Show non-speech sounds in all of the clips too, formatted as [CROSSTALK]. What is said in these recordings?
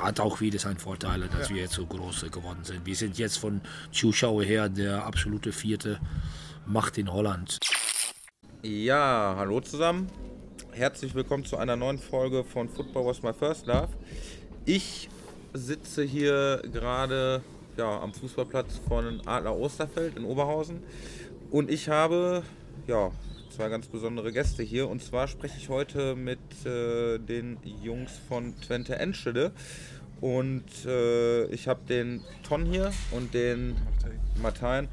hat auch wieder seine Vorteile, dass ja. wir jetzt so groß geworden sind. Wir sind jetzt von Zuschauer her der absolute vierte Macht in Holland. Ja, hallo zusammen. Herzlich willkommen zu einer neuen Folge von Football Was My First Love. Ich sitze hier gerade ja, am Fußballplatz von Adler Osterfeld in Oberhausen und ich habe ja, zwei ganz besondere Gäste hier. Und zwar spreche ich heute mit äh, den Jungs von Twente Enschede. Und äh, ich habe den Ton hier und den Martin.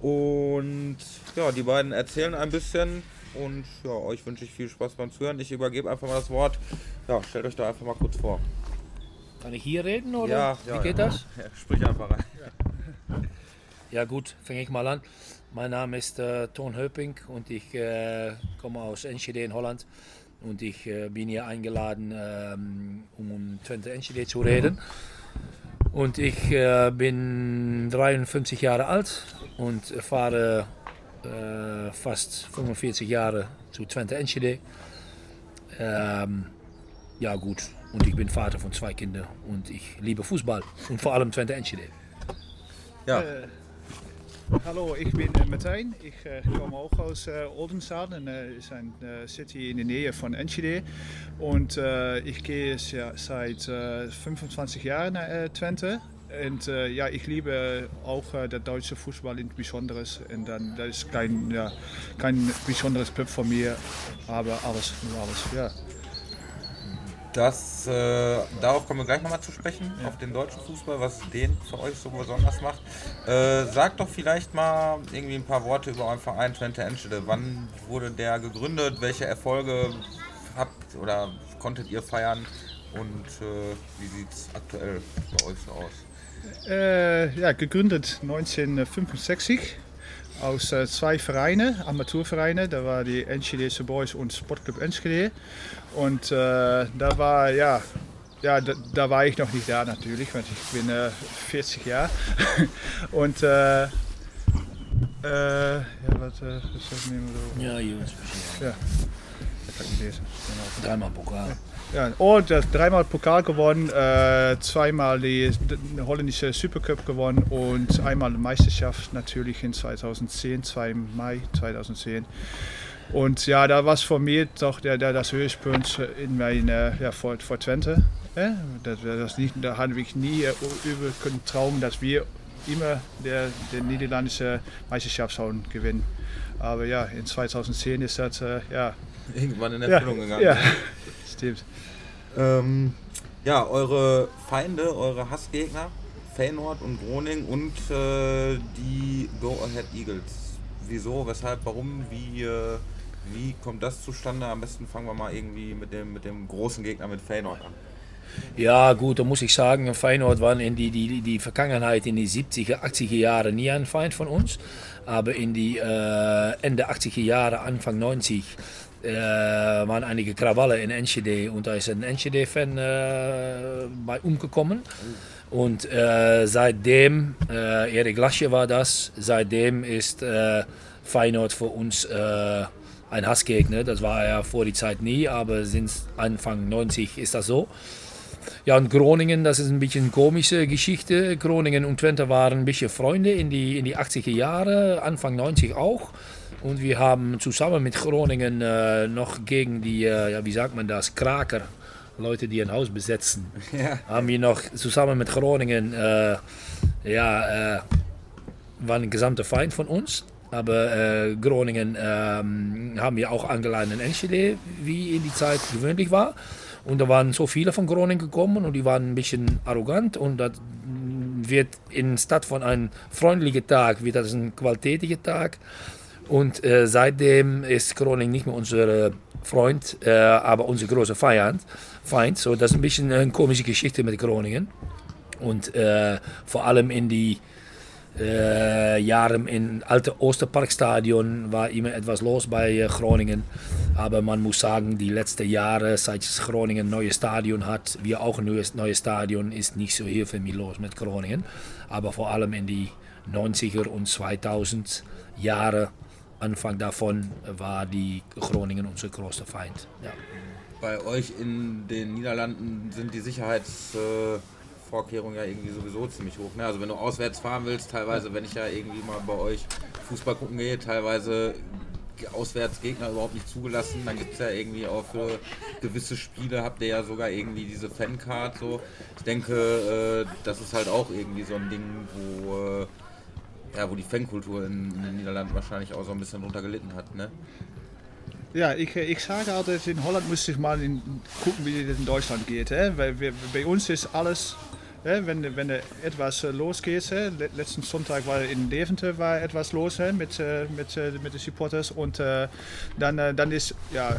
Und ja, die beiden erzählen ein bisschen. Und ja, euch wünsche ich viel Spaß beim Zuhören. Ich übergebe einfach mal das Wort. Ja, stellt euch da einfach mal kurz vor. Kann ich hier reden oder ja, wie ja, geht ja. das? Sprich einfach rein. Ja gut, fange ich mal an. Mein Name ist äh, Ton Höping und ich äh, komme aus Enschede in Holland. Und ich äh, bin hier eingeladen, ähm, um um Twente Enschede zu reden. Und ich äh, bin 53 Jahre alt und fahre äh, fast 45 Jahre zu Twente Enschede. Ähm, ja gut, und ich bin Vater von zwei Kindern und ich liebe Fußball und vor allem Twente Enschede. Ja. Äh, Hallo, ich bin äh, Martijn. Ich äh, komme auch aus äh, Oldenzaal, äh, eine äh, City in der Nähe von Enschede. Äh, ich gehe ja, seit 25 Jahren nach Twente. Und ja, ich liebe auch der deutsche Fußball in Besonderes. Und dann, das ist kein, ja, kein besonderes Club von mir, aber alles, alles, ja. Das, äh, darauf kommen wir gleich nochmal zu sprechen, ja. auf den deutschen Fußball, was den für euch so besonders macht. Äh, sagt doch vielleicht mal irgendwie ein paar Worte über euren Verein Twente Enschede. Wann wurde der gegründet? Welche Erfolge habt oder konntet ihr feiern? Und äh, wie sieht es aktuell bei euch so aus? Äh, ja, gegründet 1965 aus äh, zwei Vereinen, Amateurvereine. Da war die Enschedese Boys und Sportclub Enschede. Und äh, da war, ja, ja da, da, war ich noch nicht da natürlich, weil ich bin äh, 40 Jahre. [LAUGHS] und äh, ja, was, was nehmen wir Ja, Jungs. Ja, das kann ich lesen. Dreimal Pokal. Ja. Ja, und dreimal Pokal gewonnen, äh, zweimal die holländische Supercup gewonnen und einmal die Meisterschaft natürlich in 2010, 2 Mai 2010. Und ja, da war es für mich doch der, der, das Höhepunkt in meiner ja, vor, vor Twente. Ja, das, das nicht, da hatte ich nie äh, über können trauen, dass wir immer der, der niederländische Meisterschaftshauen gewinnen. Aber ja, in 2010 ist das äh, ja, irgendwann in Erfüllung ja, gegangen. Ja, stimmt. Ähm, ja, eure Feinde, eure Hassgegner, Feyenoord und Groningen und äh, die Go Ahead Eagles. Wieso, weshalb, warum, wie, äh, wie kommt das zustande? Am besten fangen wir mal irgendwie mit dem, mit dem großen Gegner, mit Feyenoord an. Ja, gut, da muss ich sagen, Feyenoord war in die, die, die Vergangenheit in die 70er, 80er Jahre nie ein Feind von uns. Aber in die äh, Ende 80er Jahre, Anfang 90 äh, waren einige Krawalle in Enschede und da ist ein Enschede-Fan äh, bei umgekommen. Und äh, seitdem, äh, Erik Lasche war das, seitdem ist äh, Feyenoord für uns ein Hassgegner. Das war er vor die Zeit nie, aber sinds Anfang 90 ist das so. Ja, und Groningen, das ist ein bisschen komische Geschichte. Groningen und Twente waren ein bisschen Freunde in die, in die 80er Jahre, Anfang 90 auch. Und wir haben zusammen mit Groningen äh, noch gegen die, äh, ja, wie sagt man das, Kraker, Leute, die ein Haus besetzen, [LAUGHS] ja. haben wir noch zusammen mit Groningen, äh, ja, äh, war ein gesamter Feind von uns. Aber äh, Groningen ähm, haben wir auch angeladen in Enschede, wie in die Zeit gewöhnlich war. Und da waren so viele von Groningen gekommen und die waren ein bisschen arrogant und das wird in Stadt von einem freundlichen Tag, wird das ein qualitativer Tag. Und äh, seitdem ist Groningen nicht mehr unser Freund, äh, aber unser großer Feind. Feind. So, das ist ein bisschen eine komische Geschichte mit Groningen. Und äh, vor allem in die äh, Jahren im alten Osterparkstadion war immer etwas los bei äh, Groningen. Aber man muss sagen, die letzten Jahre, seit Groningen ein neues Stadion hat, wir auch ein neues, neues Stadion, ist nicht so viel los mit Groningen. Aber vor allem in die 90er und 2000 Jahre Anfang davon war die Groningen unser größter Feind. Ja. bei euch in den Niederlanden sind die Sicherheitsvorkehrungen ja irgendwie sowieso ziemlich hoch. Ne? Also wenn du auswärts fahren willst, teilweise, wenn ich ja irgendwie mal bei euch Fußball gucken gehe, teilweise Auswärtsgegner überhaupt nicht zugelassen. Dann gibt es ja irgendwie auch für gewisse Spiele habt ihr ja sogar irgendwie diese Fancard so. Ich denke, äh, das ist halt auch irgendwie so ein Ding, wo, äh, ja, wo die Fankultur in, in, den Niederlanden wahrscheinlich auch so ein bisschen drunter gelitten hat, ne? Ja, ich, ich sage altijd, in Holland müsste ich mal in, gucken, wie das in Deutschland geht. Hè? Weil wir, bei uns ist alles wenn, wenn etwas losgeht, letzten Sonntag war in Deventer war etwas los mit, mit, mit den Supporters und dann, dann ist ja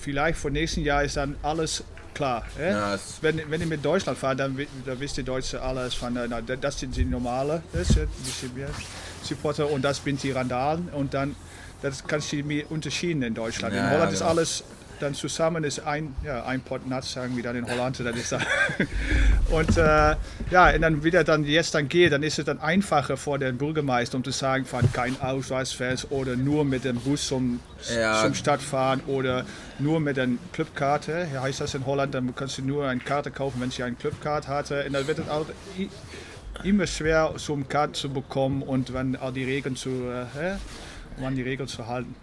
vielleicht vor nächsten Jahr ist dann alles klar. Ja, wenn, wenn ihr mit Deutschland fahrt, dann, dann wisst ihr Deutsche alles von, na, das sind die normale das, die Supporter und das sind die Randalen und dann das kannst du unterschieden in Deutschland. Ja, in Holland ja, ist alles dann zusammen ist ein, ja, ein Pot Nuts, sagen wir dann in Holland. Dann ist [LAUGHS] und äh, ja, und dann wieder dann jetzt dann geht, dann ist es dann einfacher vor den Bürgermeister, um zu sagen, fahren kein Ausweisfest oder nur mit dem Bus zum, ja. zum Stadt fahren oder nur mit der Clubkarte. Ja, heißt das in Holland, dann kannst du nur eine Karte kaufen, wenn sie eine Clubkarte hatte. Und dann wird es auch immer schwer, so eine Karte zu bekommen und wenn all die Regeln zu, äh, an die Regeln zu halten.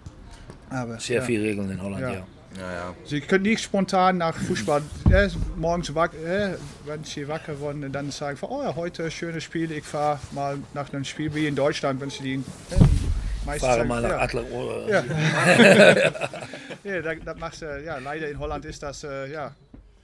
Aber, Sehr ja. viele Regeln in Holland, ja. ja. Ja, ja. Sie können nicht spontan nach Fußball äh, morgens wack, äh, wenn sie wacker werden und dann sagen, oh ja, heute schönes Spiel, ich fahre mal nach einem Spiel wie in Deutschland, wenn sie die äh, Fahre mal nach ja. Adler. [LAUGHS] Ja, ja das, das machst du, ja, leider in Holland ist das, äh, ja,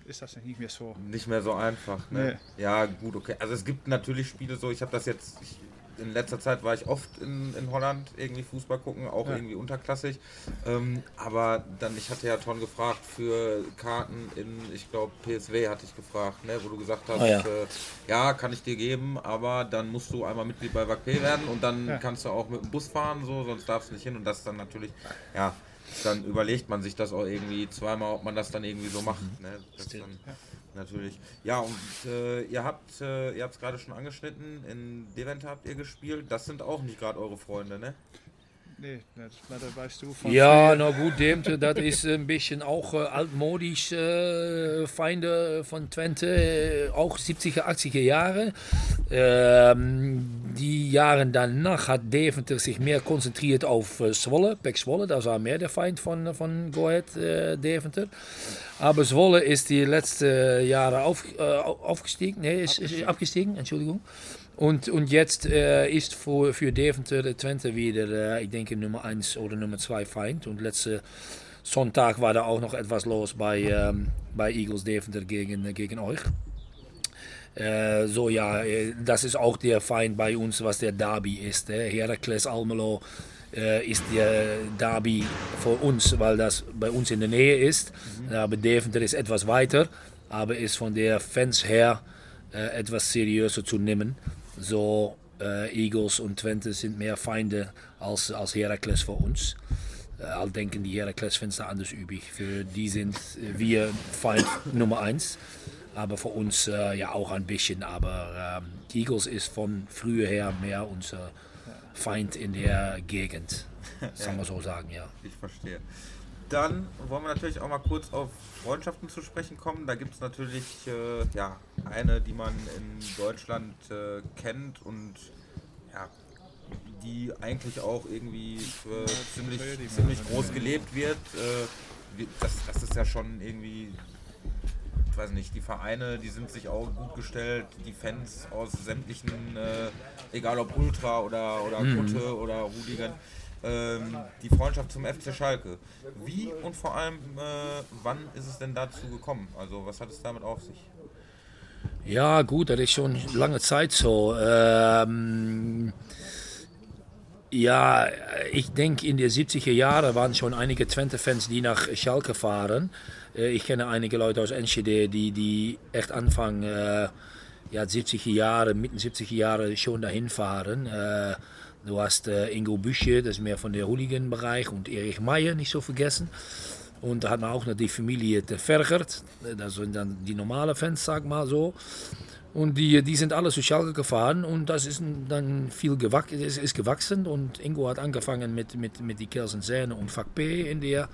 ist das nicht mehr so. Nicht mehr so einfach, ne? Nee. Ja, gut, okay. Also es gibt natürlich Spiele so, ich habe das jetzt, ich, in letzter Zeit war ich oft in, in Holland irgendwie Fußball gucken, auch ja. irgendwie unterklassig. Ähm, aber dann, ich hatte ja Ton gefragt für Karten in, ich glaube, PSW hatte ich gefragt, ne, wo du gesagt hast, oh ja. Äh, ja. kann ich dir geben, aber dann musst du einmal Mitglied bei WACP werden und dann ja. kannst du auch mit dem Bus fahren, so, sonst darfst du nicht hin. Und das ist dann natürlich, ja, dann überlegt man sich das auch irgendwie zweimal, ob man das dann irgendwie so macht. Mhm. Ne? Dann, natürlich. Ja, und äh, ihr habt äh, ihr es gerade schon angeschnitten, in Deventer habt ihr gespielt. Das sind auch nicht gerade eure Freunde, ne? Nee, weißt du von Ja, na gut, Deventer, das ist ein bisschen auch äh, altmodisch äh, Feinde von Twente, auch 70er, 80er Jahre. Ähm, die Jahre danach hat Deventer sich mehr konzentriert auf äh, Zwolle, Pek Zwolle, das war mehr der Feind von, von Go Ahead äh, Deventer. Aber Zwolle ist die letzten Jahre auf, aufgestiegen, nee, ist, ist abgestiegen, Entschuldigung. Und, und jetzt äh, ist für, für Deventer Twente wieder, äh, ich denke, Nummer 1 oder Nummer 2 Feind. Und letzte Sonntag war da auch noch etwas los bei, ähm, bei Eagles Deventer gegen, gegen euch. Äh, so ja, äh, das ist auch der Feind bei uns, was der Derby ist. Äh. Heracles Almelo äh, ist der Derby für uns, weil das bei uns in der Nähe ist. Mhm. Aber Deventer ist etwas weiter, aber ist von der Fans her äh, etwas seriöser zu nehmen. So äh, Eagles und Twente sind mehr Feinde als, als Heracles für uns. Äh, all denken die Heracles-Fans da anders übrig. Für die sind wir Feind [LAUGHS] Nummer eins. Aber für uns äh, ja auch ein bisschen. Aber ähm, Eagles ist von früher her mehr unser Feind in der Gegend. [LAUGHS] Sagen wir so sagen, ja. Ich verstehe. Dann wollen wir natürlich auch mal kurz auf Freundschaften zu sprechen kommen. Da gibt es natürlich äh, ja, eine, die man in Deutschland äh, kennt und ja, die eigentlich auch irgendwie für ziemlich, ziemlich groß gelebt wird. Äh, das, das ist ja schon irgendwie, ich weiß nicht, die Vereine, die sind sich auch gut gestellt, die Fans aus sämtlichen, äh, egal ob Ultra oder, oder mhm. Kutte oder Rudigen ähm, die Freundschaft zum FC Schalke. Wie und vor allem, äh, wann ist es denn dazu gekommen? Also was hat es damit auf sich? Ja, gut, das ist schon lange Zeit so. Ähm, ja, ich denke, in den 70er Jahren waren schon einige Twente-Fans, die nach Schalke fahren. Äh, ich kenne einige Leute aus Enschede, die, die echt Anfang äh, ja, 70er Jahre, mitten 70er Jahre schon dahin fahren. Äh, Du hast äh, Ingo Büsche, das ist mehr von der Hooligan-Bereich, und Erich Meyer, nicht so vergessen. Und da hat man auch noch die Familie Vergert, das sind dann die normalen Fans, sag mal so. Und die, die sind alle zu Schalke gefahren und das ist dann viel gewachsen, ist, ist gewachsen. Und Ingo hat angefangen mit, mit, mit die Kelsen Säne und Fak P in der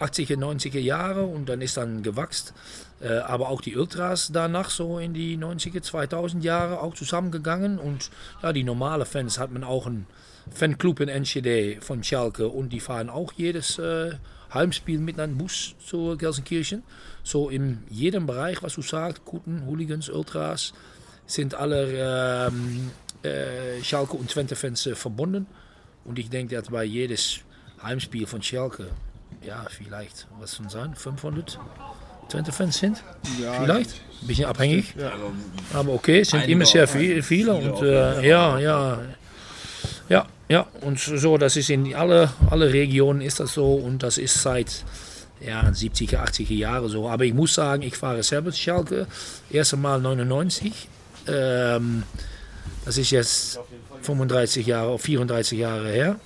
80er, 90er Jahre und dann ist dann gewachsen. Äh, aber auch die Ultras danach so in die 90er, 2000 Jahre auch zusammengegangen und ja, die normale Fans hat man auch einen Fanclub in Enschede von Schalke und die fahren auch jedes äh, Heimspiel mit einem Bus zu Gelsenkirchen. So in jedem Bereich, was du sagst, guten Hooligans, Ultras, sind alle ähm, äh, Schalke und Twente-Fans äh, verbunden. Und ich denke, dass bei jedes Heimspiel von Schalke, ja, vielleicht, was soll sein, 500 Twente-Fans sind? Ja, vielleicht? Ein bisschen abhängig. Ja. Also, Aber okay, es sind immer sehr viel, viele. viele Und äh, ja, ja. Ja, ja. Und so, das ist in alle, alle Regionen ist das so. Und das ist seit ja, 70er, 80er Jahre so. Aber ich muss sagen, ich fahre selber Schalke. Erste Mal 99. Ähm, das ist jetzt 35 Jahre, 34 Jahre her.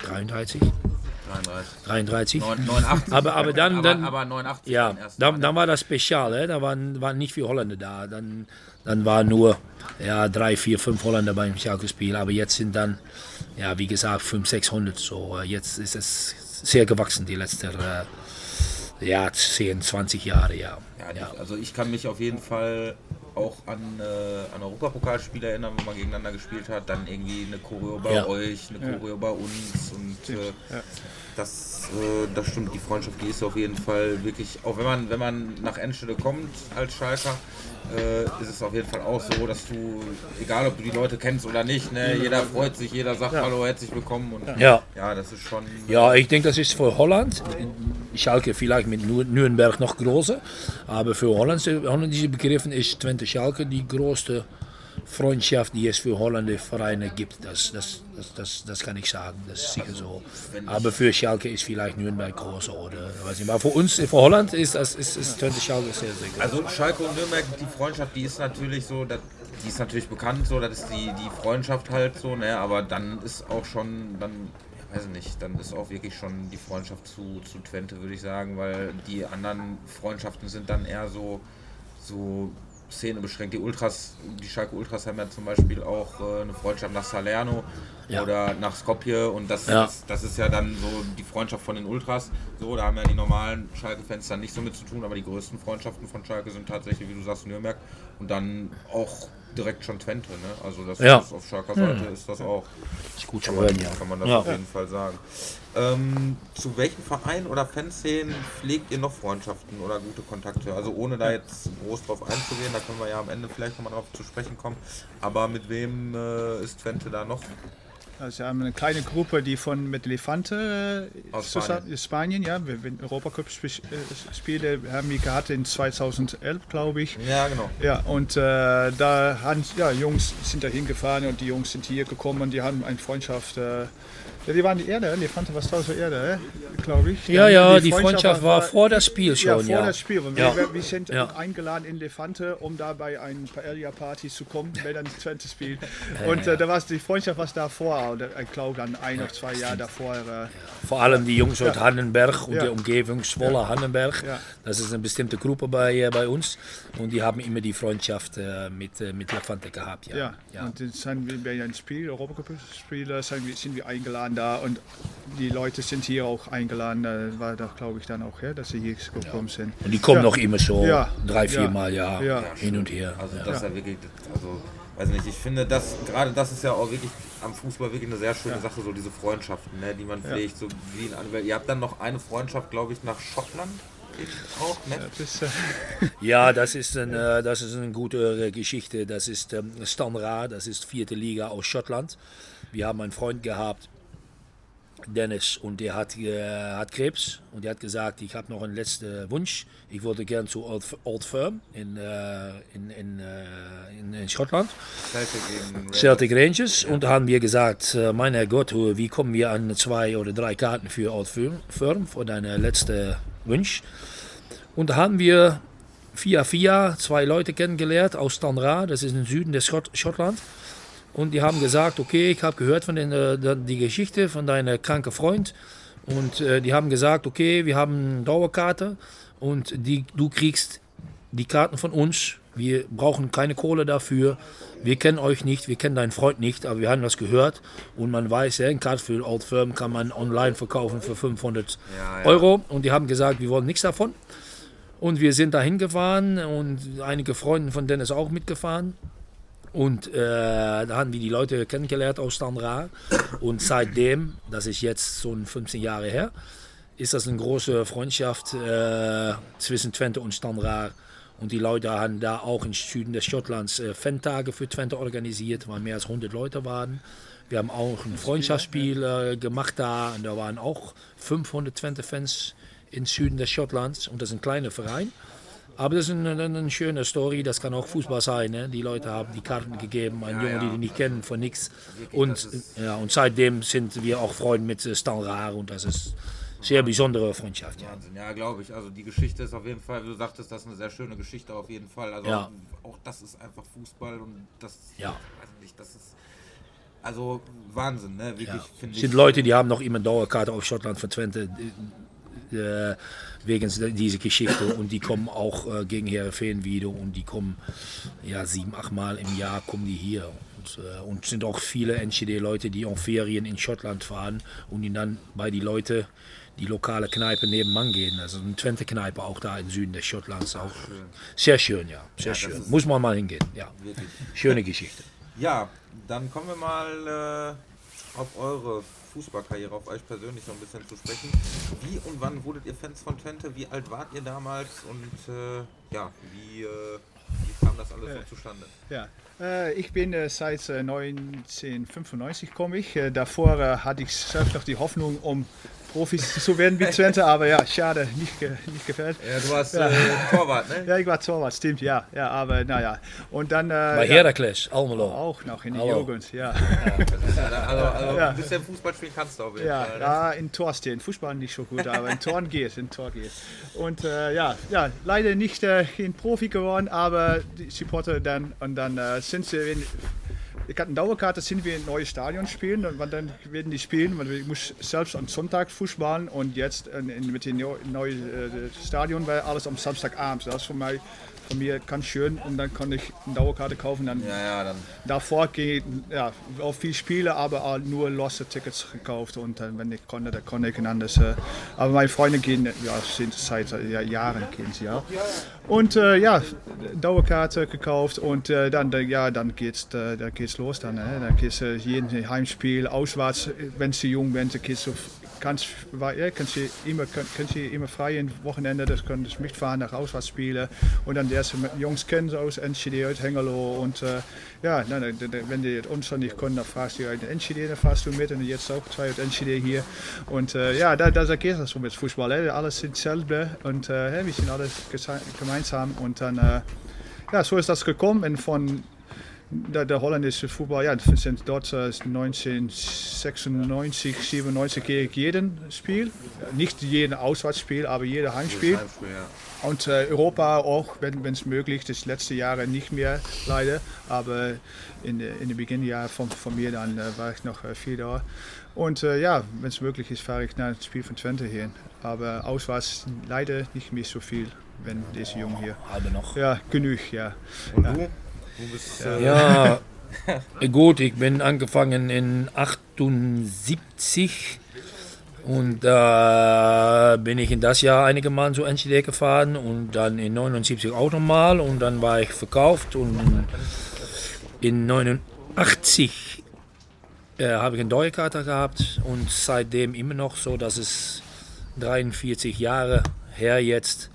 33, 33. 33. 89. Aber- aber dann- aber, dann- aber 89 Ja, dann, dann war das spezial. Hè? Da waren, waren nicht viele Holländer da. Dann, dann waren nur ja, drei, vier, fünf Holländer beim Schalke-Spiel. Aber jetzt sind dann, ja, wie gesagt, 500, 600. So, äh, jetzt ist es sehr gewachsen, die letzten äh, ja, 10, 20 Jahre. Ja. Ja, Ja. also ich kann mich auf jeden Fall auch an, äh, an Europapokalspiele erinnern, wo man gegeneinander gespielt hat. Dann irgendwie eine Choreo bei Ja. euch, eine Ja. Choreo bei uns. Und äh, Ja. Das, äh, das stimmt, die Freundschaft, die ist auf jeden Fall wirklich, auch wenn man, wenn man nach Endstelle kommt als Schalker, äh, ist es auf jeden Fall auch so, dass du, egal ob du die Leute kennst oder nicht, ne, jeder freut sich, jeder sagt Hallo, herzlich willkommen. Und Ja. ja, das ist schon. Ja, ich denke, das ist für Holland, Schalke vielleicht mit Nür- Nürnberg noch größer, aber für holländische, holländische Begriffen ist Twente Schalke die größte Freundschaft, die es für holländische Vereine gibt. Das, das, das, das, das kann ich sagen, das ist sicher so. Aber für Schalke ist vielleicht Nürnberg größer oder weiß nicht. Aber für uns, für Holland ist das ist, ist Twente Schalke sehr, sehr groß. Also Schalke und Nürnberg, die Freundschaft, die ist natürlich so, die ist natürlich bekannt, so, das ist die, die Freundschaft halt so, ne, aber dann ist auch schon, dann, weiß ich nicht, dann ist auch wirklich schon die Freundschaft zu, zu Twente, würde ich sagen, weil die anderen Freundschaften sind dann eher so, so Szene beschränkt. Die Ultras, die Schalke Ultras haben ja zum Beispiel auch äh, eine Freundschaft nach Salerno Ja. oder nach Skopje und das, Ja. ist, das ist ja dann so die Freundschaft von den Ultras. So, da haben ja die normalen Schalke-Fans dann nicht so mit zu tun, aber die größten Freundschaften von Schalke sind tatsächlich, wie du sagst, Nürnberg und dann auch direkt schon Twente. Ne? Also das Ja. ist auf Schalker Seite ist das auch. ist gut zu Kann man, hören, ja. kann man das Ja. auf jeden Fall sagen. Ähm, zu welchen Vereinen oder Fanszenen pflegt ihr noch Freundschaften oder gute Kontakte? Also ohne da jetzt groß drauf einzugehen, da können wir ja am Ende vielleicht nochmal drauf zu sprechen kommen. Aber mit wem äh, ist Twente da noch? Also wir haben eine kleine Gruppe, die von mit Levante äh, Aus zusammen- Spanien, ja, wir wir Europacup äh, Spiele haben wir gehabt in 2011, glaube ich. Ja, genau. Ja, und äh, da haben ja, Jungs sind da hingefahren und die Jungs sind hier gekommen und die haben eine Freundschaft. Äh, ja, die waren die Erde, Levante war draußen Erde, glaube ich. Ja, ja, die Freundschaft war vor das Spiel Ja, schon, vor ja. das Spiel. Und Ja. wir, wir sind Ja. eingeladen in Levante, um da bei einer Paella-Party zu kommen, [LAUGHS] wenn dann Twente spielt. Und äh, da war die Freundschaft was davor, oder ich glaube dann ein oder zwei Jahre davor. Äh, Vor allem die Jungs aus Hannenberg und Ja. der Umgebung, Zwolle, Hannenberg. Ja. Das ist eine bestimmte Gruppe bei, äh, bei uns. Und die haben immer die Freundschaft äh, mit, äh, mit Levante gehabt. Ja. Ja, Ja. und jetzt sind wir bei einem Spiel, Europacup-Spiel, sind wir, sind eingeladen da und die Leute sind hier auch eingeladen. Da war doch, glaube ich, dann auch, ja, dass sie hier gekommen sind. Und die kommen Ja. noch immer so Ja. drei, Ja. vier Mal ja, Ja. hin und her. Also ja. das ist ja wirklich, also weiß nicht, ich finde das, gerade das ist ja auch wirklich am Fußball wirklich eine sehr schöne Sache, so diese Freundschaften, ne, die man pflegt, so wie in anderen. Ihr habt dann noch eine Freundschaft, glaube ich, nach Schottland auch, ne? Äh, [LAUGHS] Ja, das ist, ein, äh, das ist eine gute äh, Geschichte. Das ist ähm, Stan Ra, das ist vierte Liga aus Schottland. Wir haben einen Freund gehabt, Dennis, und der hat, äh, hat Krebs und der hat gesagt, ich habe noch einen letzten Wunsch. Ich wollte gern zu Old, Old Firm in, äh, in, in, äh, in, in Schottland. Celtic Rangers. Celtic Rangers. Und da haben wir gesagt, äh, mein Herrgott, hoe- wie kommen wir an zwei oder drei Karten für Old Firm, für deinen letzten Wunsch? Und da haben wir via via zwei Leute kennengelernt aus Stanra, das ist im Süden des Schott Schottland. Und die haben gesagt, okay, ich habe gehört von den, äh, die Geschichte von deinem kranken Freund. Und äh, die haben gesagt, okay, wir haben eine Dauerkarte und die, du kriegst die Karten von uns Wir brauchen keine Kohle dafür. Wir kennen euch nicht, wir kennen deinen Freund nicht, aber wir haben das gehört und man weiß, ja, ein Kart für Old Firm kann man online verkaufen für 500 Ja, ja. Euro und die haben gesagt, wir wollen nichts davon. Und wir sind dahin gefahren und einige Freunde von Dennis auch mitgefahren. Und äh, da haben wir die Leute kennengelernt aus Standra. Und seitdem, das ist jetzt so 15 Jahre her, ist das eine große Freundschaft äh, zwischen Twente und Standra. Und die Leute haben da auch im Süden des Schottlands äh, Fantage für Twente organisiert, weil mehr als 100 Leute waren. Wir haben auch ein Freundschaftsspiel äh, gemacht da und da waren auch 500 Twente-Fans im Süden des Schottlands. Und das ist ein kleiner Verein. Aber das ist eine, eine, schöne Story, das kann auch Fußball sein. Ne? Die Leute haben die Karten gegeben an Jungen, die die nicht kennen, von nichts. Und, ja, und seitdem sind wir auch Freunde mit äh, Stan Raar und das ist eine sehr besondere Freundschaft. Ja. Wahnsinn, ja, glaube ich. Also die Geschichte ist auf jeden Fall, wie du sagtest, das ist eine sehr schöne Geschichte auf jeden Fall. Also Ja. auch das ist einfach Fußball und das, Ja. weiß nicht, das ist also Wahnsinn, ne? Wirklich, Ja. finde Es ich. sind Leute, die haben noch immer Dauerkarte auf Schottland von Twente äh, wegen dieser Geschichte und die kommen auch äh, gegen Heerenveen wieder und die kommen ja sieben, acht Mal im Jahr kommen die hier. Und, äh, und es sind auch viele NCD-Leute, die auf Ferien in Schottland fahren und die dann bei die Leute die lokale Kneipe nebenan gehen. Also eine Twente-Kneipe auch da im Süden des Schottlands. Auch sehr schön, ja. Sehr das schön. Muss man mal hingehen. Ja. Wirklich. Schöne Geschichte. Ja, dann kommen wir mal äh, auf eure Fußballkarriere, auf euch persönlich so ein bisschen zu sprechen. Wie und wann wurdet ihr Fans von Twente? Wie alt wart ihr damals? Und äh, ja, wie, äh, wie kam das alles so zustande? Ja, äh, ich bin äh, seit äh, 1995 komme ich. Äh, davor äh, hatte ich selbst noch die Hoffnung, um Profis zu werden wie Twente, [LAUGHS] aber ja, schade, nicht, ge nicht gefällt. Ja, du warst Ja. äh, Torwart, ne? [LAUGHS] Ja, ich war Torwart, stimmt, ja, ja, aber naja. Und dann äh, Bei ja, Heracles, Almelo. auch noch in der. Jugend, ja. Also, also Ja. ein bisschen Fußball spielen kannst du auf jeden Ja, Fall. Ne? ja, in Tor stehen. Fußball nicht so gut, aber in Toren geht, in Tor geht. Und äh, ja, ja, leider nicht äh, ein Profi geworden, aber die Supporter dann und dann äh, sind sie, ich hatte eine Dauerkarte, sind wir in neues Stadion spielen und dann werden die spielen, weil ich muss selbst am Sonntag Fußballen und jetzt mit dem neu- neuen äh, Stadion war alles am Samstagabend. Das ist für mich von mir ganz schön und dann kann ich eine Dauerkarte kaufen, dann Ja, ja, dann. Davor geht ja, auch viel Spiele, aber nur losse Tickets gekauft und dann, wenn ich konnte, dann konnte ich ein anderes. Äh, aber meine Freunde gehen, ja, sind seit ja, Jahren gehen sie auch. Und äh, ja, Dauerkarte gekauft und äh, dann, ja, dann geht's, äh, dann geht's los dann. Äh, dann geht's äh, jeden Heimspiel auswärts, wenn sie jung dann geht's so kannst, ja, kannst du immer, kann, kannst du immer frei im Wochenende, das kannst du mitfahren nach Auswärtsspielen und dann der mit Jungs kennen aus NCD uit Hengelo und äh, ja, na, wenn die uns dann nicht können, dann fragst du uit NCD, dann fahrst du mit und jetzt auch zwei uit NCD hier und äh, ja, da, da geht das so mit Fußball, hè. alles sind dasselbe und äh, wir sind gese- gemeinsam und dann äh, ja, so ist das gekommen und von der, der holländische Voetbal, ja, sind dort äh, 1996, 97 gehe ich jeden Spiel. Nicht jeden Auswärtsspiel, aber jeder Heimspiel. Ja. Und äh, Europa auch, wenn es möglich das letzte Jahre nicht mehr leider. Aber in, in den Beginnjahren von, von mir dann äh, war ich noch äh, viel da. Und äh, ja, wenn es möglich ist, fahre ich nach dem Spiel von Twente hin. Aber auswärts leider nicht mehr so viel, wenn diese Jungen hier. Halbe noch. Ja, genug, ja. Und du? Du bist. Äh, Ja, [LAUGHS] gut, ich bin angefangen in 78 und da bin ich in das Jahr einige Mal zu NCD gefahren und dann in 79 auch nochmal und dann war ich verkauft und in 89 äh, habe ich eine Dauerkarte gehabt und seitdem immer noch so, dass es 43 Jahre her jetzt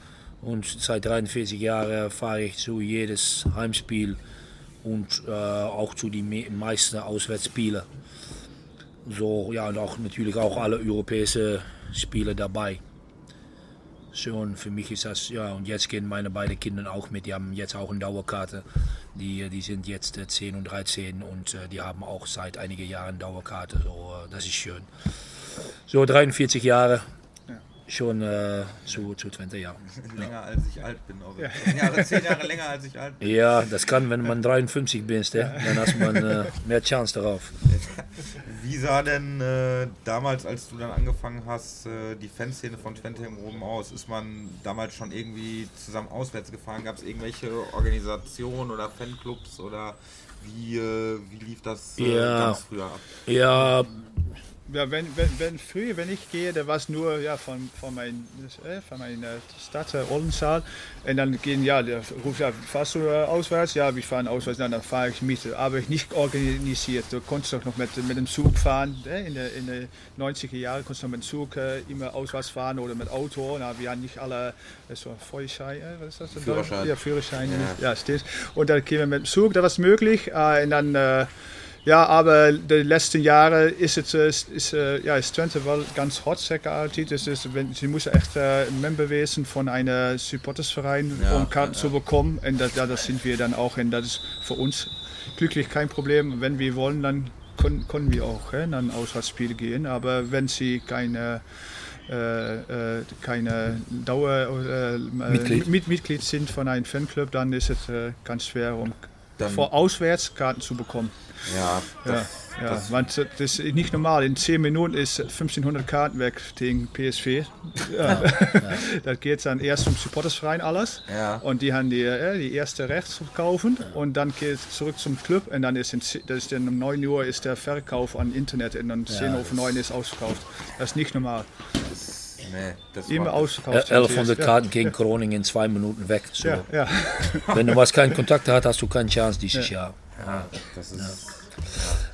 und seit 43 Jahren fahre ich zu jedes Heimspiel und äh, auch zu den me meisten Auswärtsspielen. So, ja, und auch natürlich auch alle europäische Spiele dabei. So, und für mich ist das, ja, und jetzt gehen meine beiden Kinder auch mit, die haben jetzt auch eine Dauerkarte. Die, die sind jetzt äh, 10 und 13 und äh, die haben auch seit einigen Jahren Dauerkarte. So, äh, das ist schön. So, 43 Jahre. Schon äh, zu, zu Twente, [LAUGHS] ja. länger als ich alt bin. Auch ja. zehn, Jahre, zehn Jahre länger als ich alt bin. Ja, das kann, wenn man 53 bist, ja. dann hast man äh, [LAUGHS] mehr Chance darauf. Wie sah denn äh, damals, als du dann angefangen hast, äh, die Fanszene von Twente im oben aus? Ist man damals schon irgendwie zusammen auswärts gefahren? Gab es irgendwelche Organisationen oder Fanclubs oder wie, äh, wie lief das äh, Ja. ganz früher ab? Ja, Ja, wenn, wenn, wenn, früher, wenn ich gehe, da war es nur ja, von, von äh, mein, äh, Stadt, äh, Oldenzaal. Und dann gehen, ja, der ruft, ja, fahrst du äh, auswärts? Ja, wir fahren auswärts, dann, dann fahre ich mit. Aber ich nicht organisiert. Du konntest doch noch mit, mit dem Zug fahren. Äh, in den in de 90er Jahren konntest du mit dem Zug äh, immer auswärts fahren oder mit Auto. Na, wir haben nicht alle äh, so Feuerschein, was ist das? Führerschein. Ja, Führerschein. Ja, steht. Und dann gehen wir mit dem Zug, das war möglich. Äh, und dann. Ja, aber de letzten Jahre ist het äh, is, äh, ja, is Twente wel ganz hot, altijd. Dus, dus wenn- sie müssen echt äh, Member wezen von einem Supportersverein, Ja, um Karten ja, zu bekommen. Und das, ja, das sind wir dann auch. Und das ist für uns glücklich kein Problem. Wenn wir wollen, dann können, können wir auch äh, dann Auswärtsspiele gehen. Aber wenn sie keine äh, äh, keine Dauer äh, Mitglied. Mit, Mitglied sind von einem Fanclub, dann ist es ganz schwer, um Dann- vor auswärts Karten zu bekommen. Ja, Ja, das, ja das- want das ist nicht normal. In 10 Minuten ist 1500 Karten weg gegen PSV. [LAUGHS] Ja. Das geht dann erst zum Supportersverein alles. Ja. Und die haben die, äh, die erste Recht zu kaufen. Und dann geht es zurück zum Club. Und dann ist, in, das ist dann um 9 Uhr ist der Verkauf an Internet. Und dann 10 Uhr auf 9 ist ausverkauft. Das ist nicht normal. das Immer war- ausverkauft. äh, 1100 Ja. Karten gegen Groningen in zwei Minuten weg. So. Ja, ja. Wenn du was keinen Kontakt hast, hast du keine Chance dieses Jahr. Ja, das ist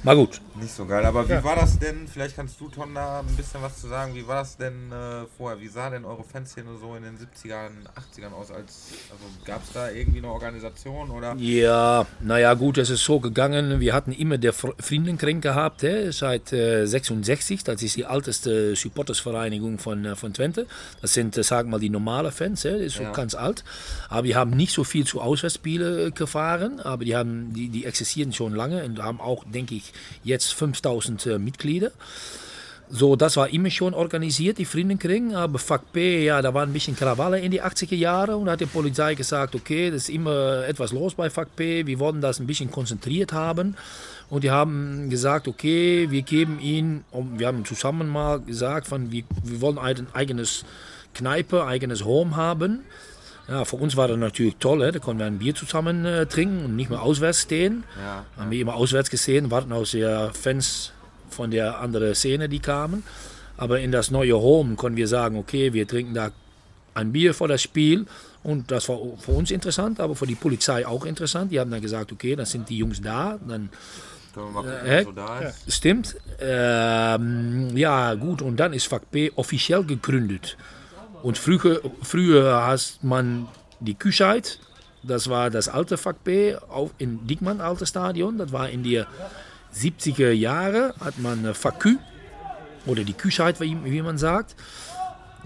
Maar gut, nicht so geil. Aber wie Ja. war das denn? Vielleicht kannst du, Ton, da ein bisschen was zu sagen. Wie war das denn äh, vorher? Wie sah denn eure Fanszene so in den 70ern, 80ern aus? Als, also gab es da irgendwie eine Organisation oder? Ja, naja gut, es ist so gegangen. Wir hatten immer der Fr- Vriendenkring gehabt, hè, seit äh, 66. Das ist die älteste Supportersvereinigung von, äh, von Twente. Das sind, äh, sag mal, die normale Fans, das ist so Ja. ganz alt. Aber die haben nicht so viel zu Auswärtsspielen äh, gefahren, aber die, haben, die, die existieren schon lange und haben auch, denke ich, jetzt 5000 äh, Mitglieder. So, das war immer schon organisiert, die Vriendenkring. Aber Vak P, ja, da waren ein bisschen Krawalle in die 80er Jahre. Und da hat die Polizei gesagt, okay, das ist immer etwas los bei Vak P. Wir wollen das ein bisschen konzentriert haben. Und die haben gesagt, okay, wir geben ihnen, wir haben zusammen mal gesagt, von, wir, wir wollen ein eigenes Kneipe, eigenes Home haben. Ja, für uns war das natürlich toll, hè? da konnten wir ein Bier zusammen äh, trinken und nicht mehr auswärts stehen. Ja, Haben wir immer auswärts gesehen, warten auch sehr Fans von der anderen Szene, die kamen. Aber in das neue Home konnten wir sagen, okay, wir trinken da ein Bier vor das Spiel. Und das war für uns interessant, aber für die Polizei auch interessant. Die haben dann gesagt, okay, dann sind die Jungs da. Dann gucken, Äh, da ist? Stimmt. Ähm, ja, gut. Und dann ist Vak P offiziell gegründet. Und früher, früher hast man die Küschheit. Das war das alte Vak P auf in Diekmann, alte Stadion. Das war in die 70er Jahre, hat man äh, Vak Kü oder die Küschheit, wie, man sagt.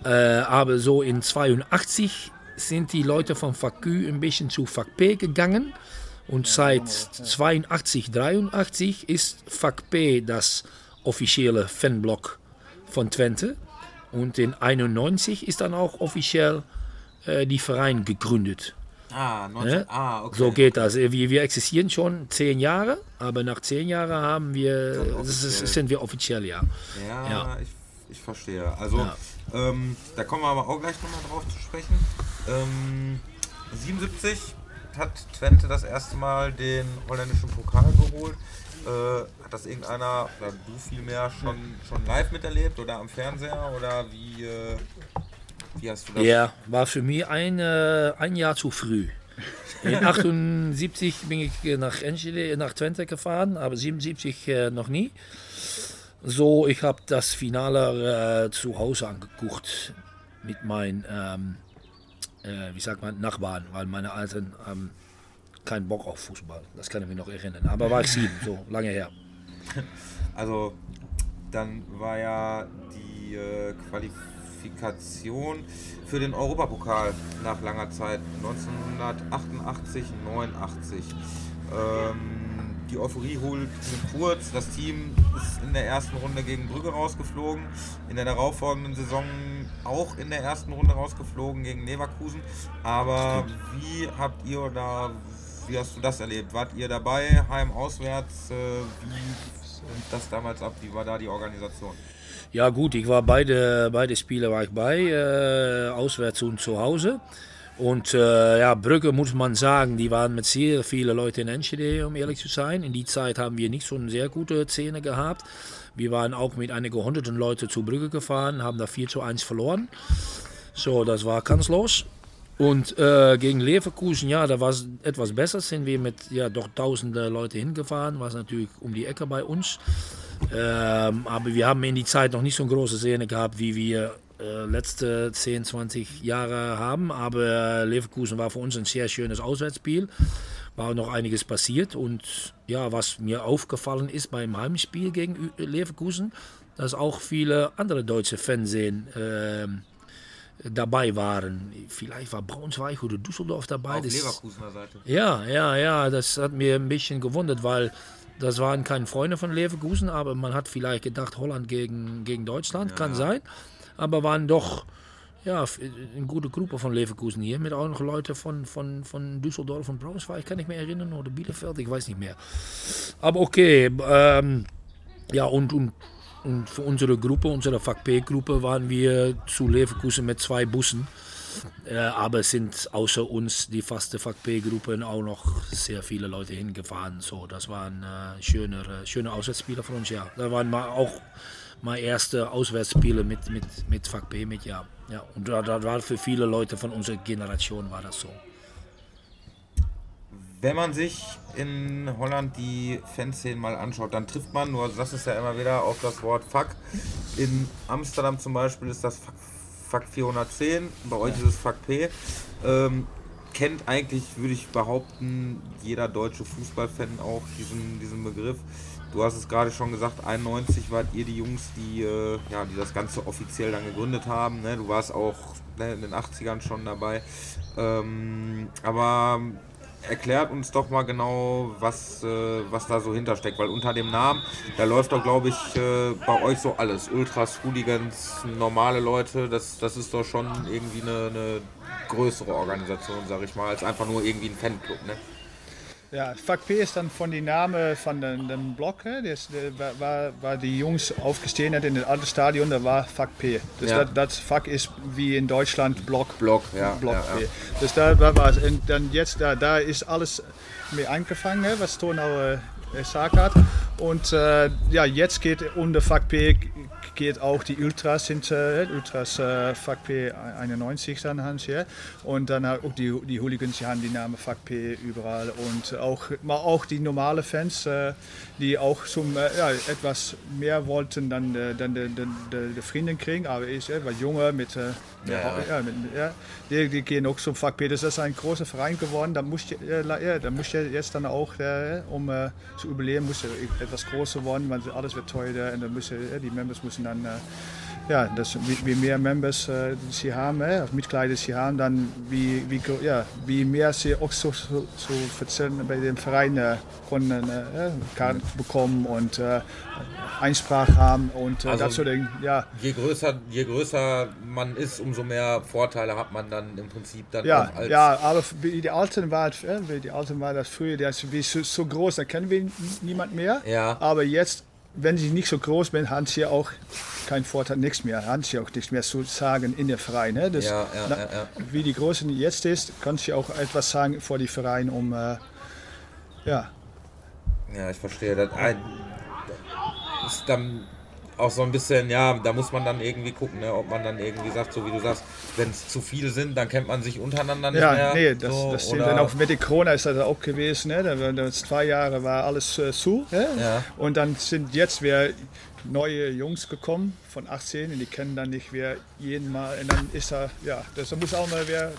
Äh, aber so in 82 sind die Leute von Vak Kü ein bisschen zu Vak P gegangen. Und seit 82, 83 ist Vak P das offizielle Fanblock von Twente. Und in 91 ist dann auch offiziell äh, die Verein gegründet. Ah, 19, Ne? ah, okay. So geht das. Äh, Wir, wir existieren schon zehn Jahre, aber nach zehn Jahren haben wir, Dann das ist, offiziell. sind wir offiziell, ja. Ja, Ja. Ich, ich verstehe. Also, Ja. ähm, da kommen wir aber auch gleich nochmal drauf zu sprechen. Ähm, 77 hat Twente das erste Mal den holländischen Pokal geholt. Äh, hat das irgendeiner, oder du vielmehr, schon, schon live miterlebt oder am Fernseher? Oder wie, äh, wie hast du das? Ja, war für mich ein, äh, ein Jahr zu früh. In [LAUGHS] 78 bin ich äh, nach Enschede, nach Twente gefahren, aber 77 äh, noch nie. So, ich habe das Finale äh, zu Hause angeguckt mit meinen, ähm, äh, wie sagt man, Nachbarn, weil meine Eltern haben keinen Bock auf Fußball. Das kann ich mich noch erinnern. Aber war ich sieben, so lange her. Also, dann war ja die äh, Qualifikation für den Europapokal nach langer Zeit 1988, 89. Ähm, die Euphorie holt kurz. Das Team ist in der ersten Runde gegen Brügge rausgeflogen. In der darauffolgenden Saison auch in der ersten Runde rausgeflogen gegen Leverkusen. Aber wie habt ihr da, wie hast du das erlebt? Wart ihr dabei, heim, auswärts? Äh, wie lief das damals ab? Wie war da die Organisation? Ja gut, ich war beide, beide Spiele war ich bei, äh, auswärts und zu Hause. Und äh, ja, Brügge muss man sagen, die waren mit sehr vielen Leuten in Enschede, um ehrlich zu sein. In die Zeit haben wir nicht so eine sehr gute Szene gehabt. Wir waren auch mit einigen hunderten Leuten zu Brügge gefahren, haben da 4 zu 1 verloren. So, das war kanslos. Und äh, gegen Leverkusen, ja, da war es etwas besser, sind wir mit ja, doch tausende Leute hingefahren, war es natürlich um die Ecke bei uns. Ähm, aber wir haben in die Zeit noch nicht so eine große Szene gehabt, wie wir äh, letzte 10, 20 Jahre haben. Aber Leverkusen war für uns ein sehr schönes Auswärtsspiel. War noch einiges passiert. Und ja, was mir aufgefallen ist beim Heimspiel gegen Leverkusen, dass auch viele andere deutsche Fernsehen äh, dabei waren. Vielleicht war Braunschweig oder Düsseldorf dabei. Auf Leverkusener Seite. Ja, ja, ja, das hat mir ein bisschen gewundert, weil das waren keine Freunde von Leverkusen, aber man hat vielleicht gedacht, Holland gegen, gegen Deutschland, Ja. kann sein. Aber waren doch ja, eine gute Gruppe von Leverkusen hier, mit auch noch Leute von, von, von Düsseldorf und Braunschweig, kann ich mich erinnern, oder Bielefeld, ich weiß nicht mehr. Aber okay, ähm, ja, und, und, und für unsere Gruppe, unsere VP-Gruppe, waren wir zu Leverkusen mit zwei Bussen. Äh, aber sind außer uns die faste VP-Gruppen auch noch sehr viele Leute hingefahren. So, das waren äh, schöne, schöne Auswärtsspiele von uns, ja. Da waren mal auch meine erste Auswärtsspiele mit, mit, mit VP mit, ja. ja. Und da, da war für viele Leute von unserer Generation war das so. Wenn man sich in Holland die Fanszenen mal anschaut, dann trifft man, nur das ist ja immer wieder auf das Wort Fuck. In Amsterdam zum Beispiel ist das Fuck, Fuck 410, bei euch ist es Fuck P. Ähm, kennt eigentlich, würde ich behaupten, jeder deutsche Fußballfan auch diesen, diesen Begriff. Du hast es gerade schon gesagt, 91 wart ihr die Jungs, die, äh, ja, die das Ganze offiziell dann gegründet haben. Ne? Du warst auch ne, in den 80ern schon dabei. Ähm, aber erklärt uns doch mal genau, was, äh, was da so hintersteckt, weil unter dem Namen, da läuft doch, glaube ich, äh, bei euch so alles. Ultras, Hooligans, normale Leute, das, das ist doch schon irgendwie eine, eine größere Organisation, sag ich mal, als einfach nur irgendwie ein Fanclub, ne? Ja, Vak P ist dann von die Name von dem, dem Block. Hè? Dus de, waar- die Jungs aufgestehen hat in het alte Stadion, da war Vak P. Dus Ja. dat, dat vak is wie in Deutschland Block. Block, ja. Block ja, ja. P. Dus daar war was. En dan jetzt, da, da ist alles mee angefangen, hè, was Tonau äh, gesagt hat. Und äh, ja, jetzt geht unter Vak P geht auch die Ultras sind äh, Ultras äh, Vak P 91 dann haben sie. ja. Und dann auch die, die Hooligans, die haben die Namen Vak P überall. Und auch, mal auch die normale Fans, äh, die auch zum, äh, ja, etwas mehr wollten dann, äh, dann die, die, die, Vrienden kriegen. Aber ich, äh, war Junge mit, äh, Ja, ja. mit, die, die gehen auch zum Vak P. Das ist ein großer Verein geworden. Da muss äh, ja, da muss je jetzt dann auch, äh, um äh, überleben, muss etwas größer werden, weil alles wird teurer und dann äh, die Members müssen dann, äh, ja, das, wie, wie mehr Members äh, sie haben, äh, Mitglieder sie haben, dann wie, wie, ja, wie mehr sie auch so, so, so erzählen bei dem Verein äh, können äh, Karten bekommen und äh, Einsprache haben und äh, Also- denken, ja, Je größer, je größer man ist, umso mehr Vorteile hat man dann im Prinzip dann Ja, auch als ja, aber wie die Alten war, äh, die Alten war das früher, der ist wie so, so groß, da kennen wir niemand mehr. Ja. Aber jetzt, wenn sie nicht so groß sind, haben sie auch keinen Vorteil, nichts mehr, haben sie auch nichts mehr zu sagen in der Verein. Ne? Das, Ja, ja, na, ja. Wie die Großen jetzt ist, kann sie auch etwas sagen vor die Verein, um, äh, ja, Ja, ich verstehe. Das ein, das ist dann auch so ein bisschen, ja, da muss man dann irgendwie gucken, ne, ob man dann irgendwie sagt, so wie du sagst, wenn es zu viele sind, dann kennt man sich untereinander nicht Ja, mehr. nee, das, so, das stimmt. oder- Und auch mit der Corona ist das auch gewesen. Ne? Da, das zwei Jahre war alles äh, zu. Ne? Ja. Und dann sind jetzt wieder neue Jungs gekommen von 18 und die kennen dann nicht wer jeden Mal. Und dann ist er, ja, das muss auch mal wer,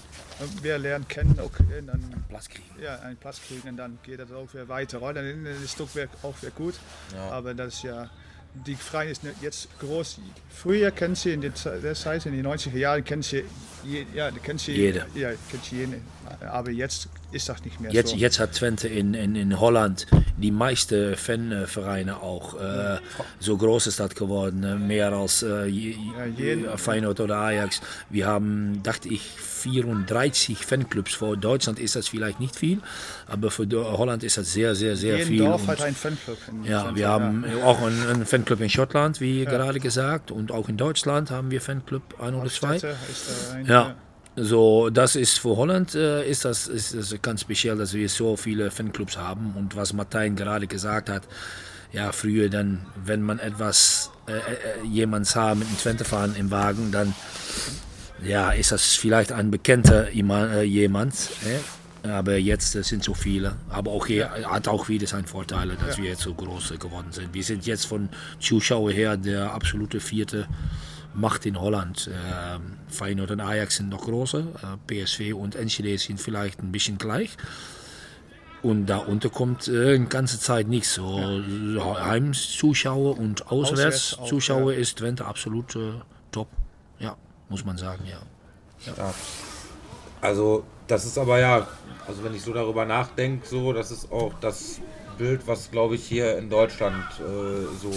wer lernen kennen. Okay, und dann Platz kriegen. ja, einen Platz kriegen und dann geht das auch wieder weiter. Oder? Dann ist es doch wieder- auch wieder gut. Ja. Aber das ist ja, die Verein ist jetzt groß. Früher kennen sie in der Ze- der Zeit, in den 90er Jahren, kennen sie, je, ja, kennen sie, Jeder. Ja, kennt sie jeden. Aber jetzt ist das nicht mehr Jetzt, so. jetzt hat Twente in, in, in Holland die meisten Fanvereine auch. Äh, so groß ist das geworden, ne? mehr als äh, ja, Feyenoord oder Ajax. Wir haben, dachte ich, 34 Fanclubs. Für Deutschland ist das vielleicht nicht viel, aber für Holland ist das sehr, sehr, sehr Jeden viel. Dorf hat einen Fanclub. ja, wir haben ja. auch einen, einen, Fanclub in Schottland, wie ja. gerade gesagt, und auch in Deutschland haben wir Fanclub ein oder zwei. Ein, ja. So, das ist für Holland äh, ist, das, ist das ganz speziell, dass wir so viele Fanclubs haben. Und was Martin gerade gesagt hat, ja, früher dann, wenn man etwas, äh, äh, jemand sah mit einem Twente fahren im Wagen, dann ja, ist das vielleicht ein bekannter äh, jemand. Äh? Aber jetzt äh, sind so viele. Aber auch hier ja. hat auch wieder seine Vorteile, dass ja. wir jetzt so groß geworden sind. Wir sind jetzt von Zuschauer her der absolute vierte Macht in Holland. Äh, Feyenoord und Ajax sind noch größer. Äh, PSV und Enschede sind vielleicht ein bisschen gleich. Und da unten kommt äh, eine ganze Zeit nichts. So ja. Heimzuschauer und Auswärtszuschauer Auswärts ja. ist Twente absolut äh, top. Ja, muss man sagen, ja. ja. Also das ist aber ja, also wenn ich so darüber nachdenke, so, das ist auch das Bild, was glaube ich hier in Deutschland äh, so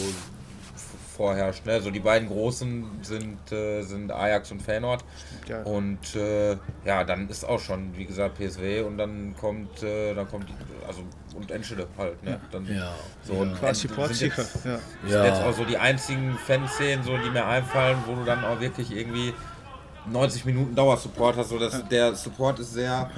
vorherrscht. Ne? Also die beiden großen sind, äh, sind Ajax und Feyenoord. Ja. Und äh, ja, dann ist auch schon, wie gesagt, PSW und dann kommt, äh, dann kommt die, also und Enschede halt. Ne? Dann, ja. So, ja. Und Quasi sind jetzt, ja. sind jetzt auch so die einzigen Fanszenen, so, die mir einfallen, wo du dann auch wirklich irgendwie 90 Minuten Dauersupport hast. So, dass Der Support ist sehr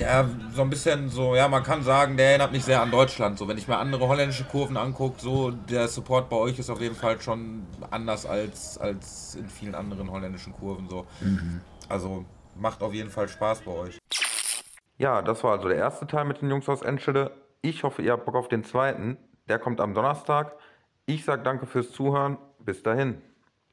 der so ein bisschen so, ja, man kann sagen, der erinnert mich sehr an Deutschland. So, wenn ich mir andere holländische Kurven angucke, so der Support bei euch ist auf jeden Fall schon anders als, als in vielen anderen holländischen Kurven. So. Mhm. Also macht auf jeden Fall Spaß bei euch. Ja, das war also der erste Teil mit den Jungs aus Enschede. Ich hoffe, ihr habt Bock auf den zweiten. Der kommt am Donnerstag. Ich sage danke fürs Zuhören. Bis dahin.